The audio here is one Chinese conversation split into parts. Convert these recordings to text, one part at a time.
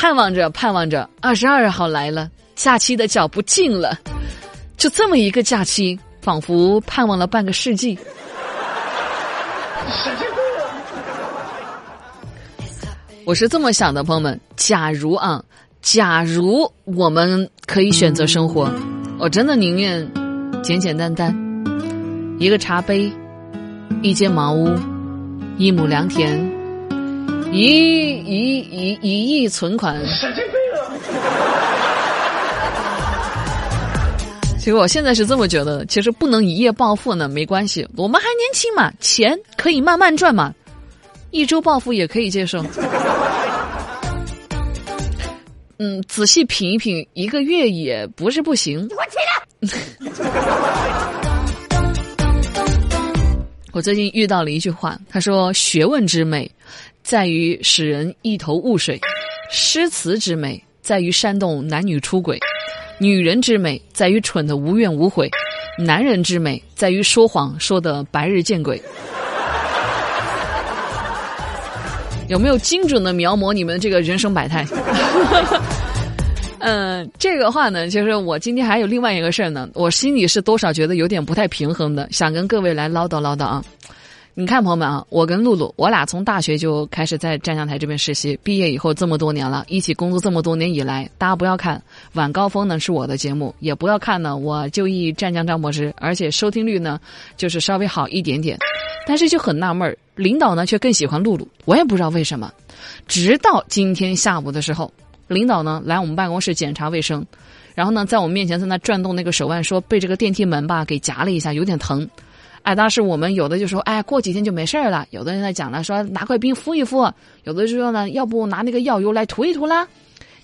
盼望着盼望着，二十二号来了，假期的脚步近了，就这么一个假期，仿佛盼望了半个世纪。我是这么想的，朋友们，假如啊，假如我们可以选择生活，我真的宁愿简简单单，一个茶杯，一间茅屋，一亩良田。一一一一亿存款，神经病啊！其实我现在是这么觉得，其实不能一夜暴富呢，没关系，我们还年轻嘛，钱可以慢慢赚嘛，一周暴富也可以接受。嗯，仔细品一品，一个月也不是不行。我起来。我最近遇到了一句话，他说：“学问之美。”在于使人一头雾水，诗词之美在于煽动男女出轨，女人之美在于蠢的无怨无悔，男人之美在于说谎说的白日见鬼。有没有精准的描摹你们这个人生百态？嗯，这个话呢，就是我今天还有另外一个事儿呢，我心里是多少觉得有点不太平衡的，想跟各位来唠叨唠叨啊。你看，朋友们啊，我跟露露，我俩从大学就开始在湛江台这边实习，毕业以后这么多年了，一起工作这么多年以来，大家不要看晚高峰呢是我的节目，也不要看呢我就一湛江张柏芝，而且收听率呢就是稍微好一点点，但是就很纳闷，领导呢却更喜欢露露，我也不知道为什么。直到今天下午的时候，领导呢来我们办公室检查卫生，然后呢在我们面前在那转动那个手腕，说被这个电梯门吧给夹了一下，有点疼。哎，当时我们有的就说，哎，过几天就没事了。有的人在讲了，说拿块冰敷一敷。有的就说呢，要不拿那个药油来涂一涂啦。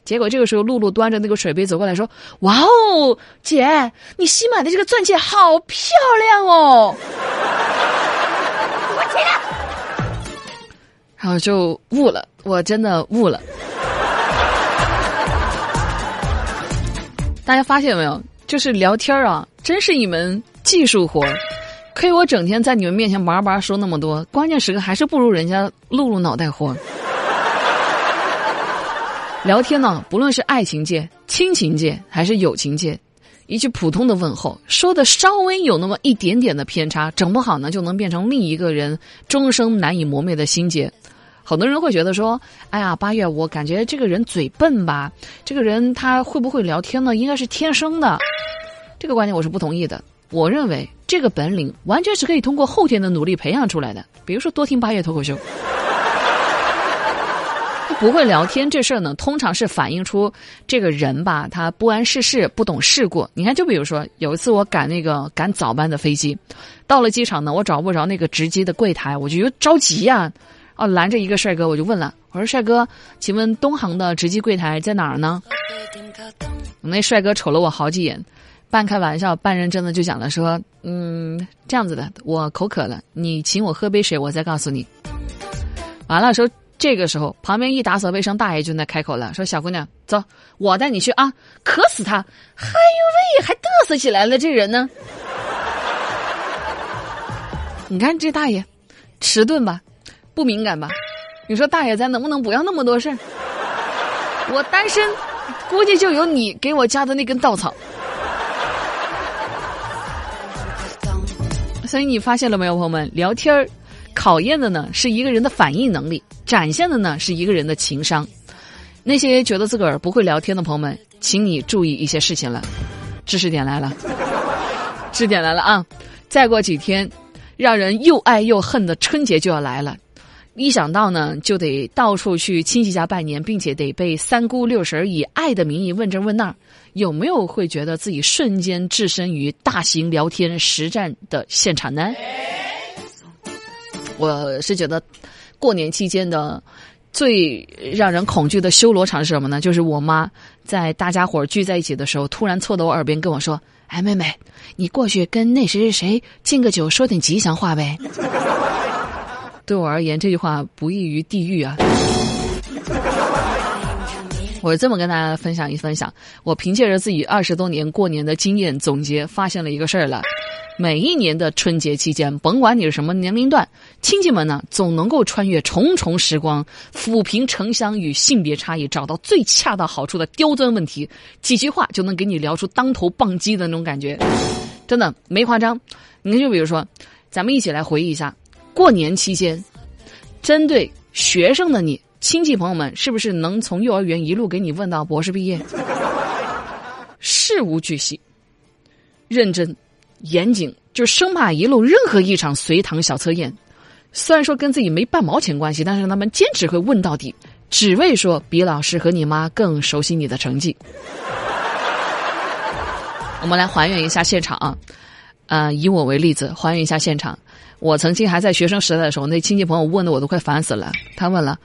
结果这个时候，露露端着那个水杯走过来说：“哇哦，姐，你新买的这个钻戒好漂亮哦！” 我起来，然后就悟了，我真的悟了。大家发现没有？就是聊天啊，真是一门技术活。亏，我整天在你们面前叭叭说那么多，关键时刻还是不如人家露露脑袋活。聊天呢，不论是爱情界、亲情界还是友情界，一句普通的问候，说的稍微有那么一点点的偏差，整不好呢，就能变成另一个人终生难以磨灭的心结。很多人会觉得说：“哎呀，八月，我感觉这个人嘴笨吧？这个人他会不会聊天呢？应该是天生的。”这个观点我是不同意的。我认为这个本领完全是可以通过后天的努力培养出来的。比如说，多听八月脱口秀。不会聊天这事儿呢，通常是反映出这个人吧，他不谙世事，不懂世故。你看，就比如说有一次我赶那个赶早班的飞机，到了机场呢，我找不着那个值机的柜台，我就着急呀，哦，拦着一个帅哥，我就问了，我说帅哥，请问东航的值机柜台在哪儿呢？那帅哥瞅了我好几眼。半开玩笑半认真的就讲了说，嗯，这样子的，我口渴了，你请我喝杯水，我再告诉你。完了说，这个时候旁边一打扫卫生大爷就在开口了，说小姑娘，走，我带你去啊，渴死他！哎呦喂，还嘚瑟起来了，这人呢？你看这大爷，迟钝吧，不敏感吧？你说大爷咱能不能不要那么多事儿？我单身，估计就有你给我加的那根稻草。所以你发现了没有，朋友们？聊天儿考验的呢是一个人的反应能力，展现的呢是一个人的情商。那些觉得自个儿不会聊天的朋友们，请你注意一些事情了。知识点来了，知识点来了啊！再过几天，让人又爱又恨的春节就要来了。一想到呢，就得到处去亲戚家拜年，并且得被三姑六婶以爱的名义问这问那。有没有会觉得自己瞬间置身于大型聊天实战的现场呢？我是觉得，过年期间的最让人恐惧的修罗场是什么呢？就是我妈在大家伙聚在一起的时候，突然凑到我耳边跟我说：“哎，妹妹，你过去跟那谁谁谁敬个酒，说点吉祥话呗。” 对我而言，这句话不异于地狱啊。我这么跟大家分享一分享，我凭借着自己二十多年过年的经验总结，发现了一个事儿了，每一年的春节期间，甭管你是什么年龄段，亲戚们呢总能够穿越重重时光，抚平城乡与性别差异，找到最恰到好处的刁钻问题，几句话就能给你聊出当头棒击的那种感觉，真的没夸张。你，就比如说，咱们一起来回忆一下，过年期间，针对学生的你，亲戚朋友们是不是能从幼儿园一路给你问到博士毕业？事无巨细，认真。严谨，就生怕遗漏任何一场随堂小测验。虽然说跟自己没半毛钱关系，但是他们坚持会问到底，只为说比老师和你妈更熟悉你的成绩。我们来还原一下现场啊，呃，以我为例子，还原一下现场。我曾经还在学生时代的时候，那亲戚朋友问的我都快烦死了。他问了：“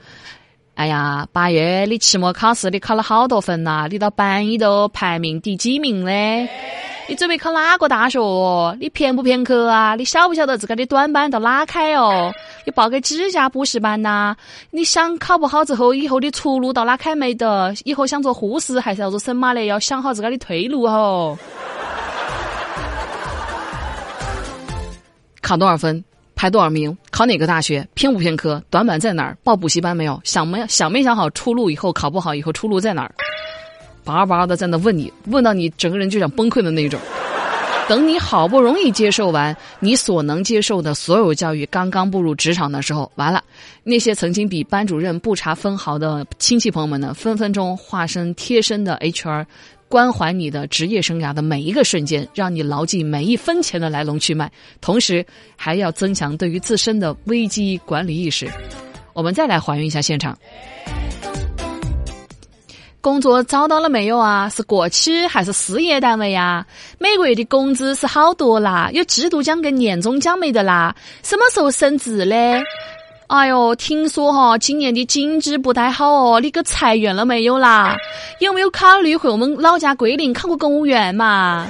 哎呀，八月你期末考试你考了好多分呐？你到班里头排名第几名嘞？”你准备考哪个大学？你偏不偏科啊？你晓不晓得自个的短板到哪开哦？你报个几家补习班呐？你想考不好之后，以后的出路到哪开没得？以后想做护士还是要做神马嘞？要想好自个的退路哦。考多少分？排多少名？考哪个大学？偏不偏科？短板在哪儿？报补习班没有？想没想没想好出路？以后考不好，以后出路在哪儿？叭叭的在那问你，问到你整个人就想崩溃的那种。等你好不容易接受完你所能接受的所有教育，刚刚步入职场的时候，完了，那些曾经比班主任不差分毫的亲戚朋友们呢，分分钟化身贴身的 HR，关怀你的职业生涯的每一个瞬间，让你牢记每一分钱的来龙去脉，同时还要增强对于自身的危机管理意识。我们再来还原一下现场。工作找到了没有啊？是国企还是事业单位呀？每个月的工资是好多啦？有季度奖跟年终奖没得啦？什么时候升职嘞？哎呦，听说哈，今年的经济不太好哦，你给裁员了没有啦？有没有考虑回我们老家桂林考个公务员嘛？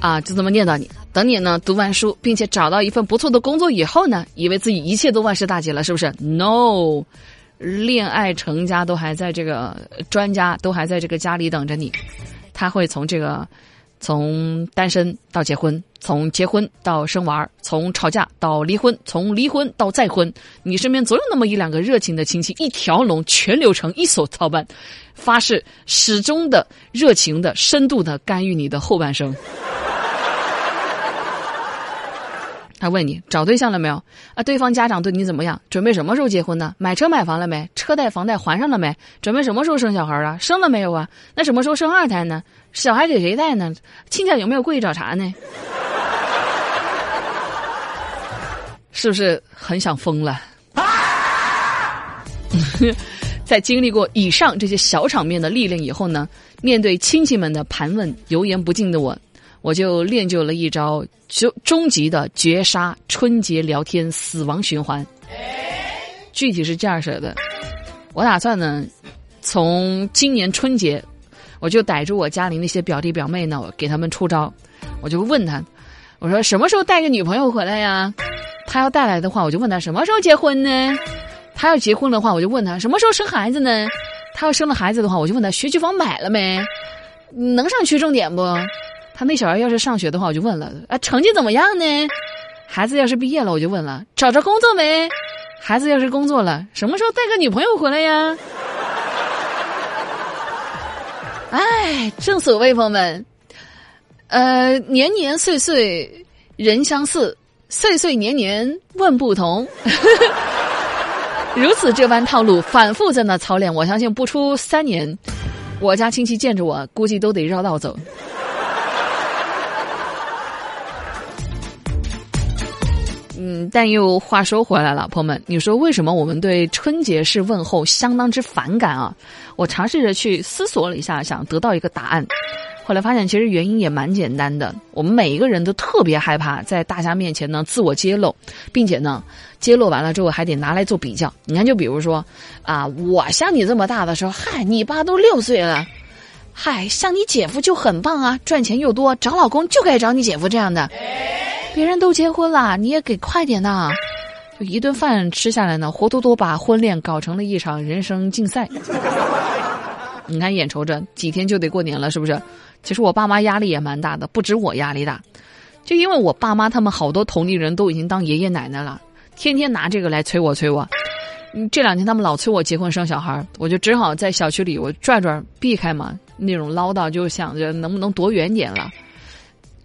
啊，就这么念叨你。等你呢读完书，并且找到一份不错的工作以后呢，以为自己一切都万事大吉了，是不是？No，恋爱成家都还在这个专家都还在这个家里等着你。他会从这个从单身到结婚，从结婚到生娃，从吵架到离婚，从离婚到再婚。你身边总有那么一两个热情的亲戚，一条龙全流程一手操办，发誓始终的热情的深度的干预你的后半生。他问你找对象了没有？啊，对方家长对你怎么样？准备什么时候结婚呢？买车买房了没？车贷房贷还上了没？准备什么时候生小孩啊？生了没有啊？那什么时候生二胎呢？小孩给谁带呢？亲家有没有过去找茬呢？是不是很想疯了？在经历过以上这些小场面的历练以后呢，面对亲戚们的盘问，油盐不进的我。我就练就了一招终终极的绝杀春节聊天死亡循环，具体是这样式的。我打算呢，从今年春节，我就逮住我家里那些表弟表妹呢，我给他们出招。我就问他，我说什么时候带个女朋友回来呀？他要带来的话，我就问他什么时候结婚呢？他要结婚的话，我就问他什么时候生孩子呢？他要生了孩子的话，我就问他学区房买了没？能上区重点不？他那小孩要是上学的话，我就问了啊，成绩怎么样呢？孩子要是毕业了，我就问了，找着工作没？孩子要是工作了，什么时候带个女朋友回来呀？哎，正所谓朋友们，呃，年年岁岁人相似，岁岁年年问不同。如此这般套路，反复在那操练，我相信不出三年，我家亲戚见着我，估计都得绕道走。嗯，但又话说回来了，朋友们，你说为什么我们对春节式问候相当之反感啊？我尝试着去思索了一下，想得到一个答案，后来发现其实原因也蛮简单的。我们每一个人都特别害怕在大家面前呢自我揭露，并且呢揭露完了之后还得拿来做比较。你看，就比如说啊，我像你这么大的时候，嗨，你爸都六岁了，嗨，像你姐夫就很棒啊，赚钱又多，找老公就该找你姐夫这样的。别人都结婚了，你也给快点呐！就一顿饭吃下来呢，活脱脱把婚恋搞成了一场人生竞赛。你看眼瞅着几天就得过年了，是不是？其实我爸妈压力也蛮大的，不止我压力大，就因为我爸妈他们好多同龄人都已经当爷爷奶奶了，天天拿这个来催我催我。这两天他们老催我结婚生小孩，我就只好在小区里我转转避开嘛，那种唠叨就想着能不能躲远点了。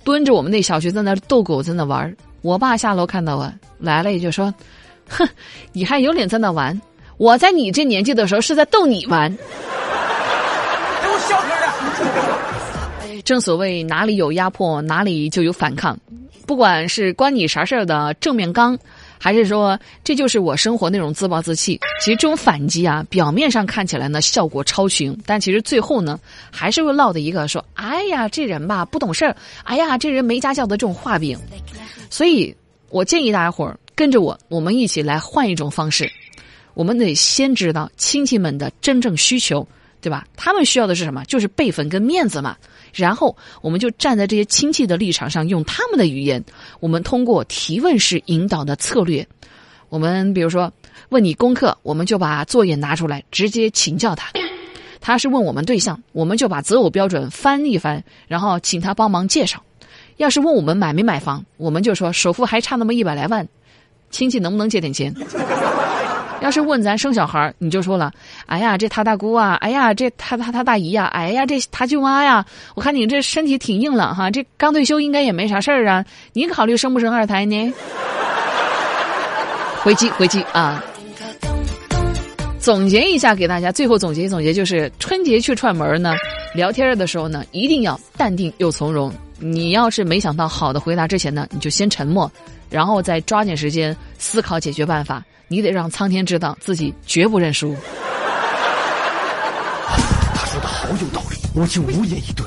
蹲着我们那小区在那逗狗在那玩，我爸下楼看到我来了也就说：“哼，你还有脸在那玩？我在你这年纪的时候是在逗你玩。”正所谓哪里有压迫哪里就有反抗，不管是关你啥事儿的正面刚。还是说这就是我生活那种自暴自弃？其实这种反击啊，表面上看起来呢效果超群，但其实最后呢还是会落的一个说：“哎呀，这人吧不懂事儿，哎呀，这人没家教的这种画饼。”所以，我建议大家伙儿跟着我，我们一起来换一种方式。我们得先知道亲戚们的真正需求，对吧？他们需要的是什么？就是辈分跟面子嘛。然后，我们就站在这些亲戚的立场上，用他们的语言，我们通过提问式引导的策略，我们比如说问你功课，我们就把作业拿出来直接请教他；他是问我们对象，我们就把择偶标准翻一翻，然后请他帮忙介绍；要是问我们买没买房，我们就说首付还差那么一百来万，亲戚能不能借点钱？要是问咱生小孩你就说了，哎呀，这他大姑啊，哎呀，这他他他大姨呀，哎呀，这他舅妈呀，我看你这身体挺硬朗哈，这刚退休应该也没啥事儿啊，你考虑生不生二胎呢？回击回击啊！总结一下给大家，最后总结总结就是春节去串门呢，聊天的时候呢，一定要淡定又从容。你要是没想到好的回答之前呢，你就先沉默，然后再抓紧时间思考解决办法。你得让苍天知道自己绝不认输。他说的好有道理，我竟无言以对。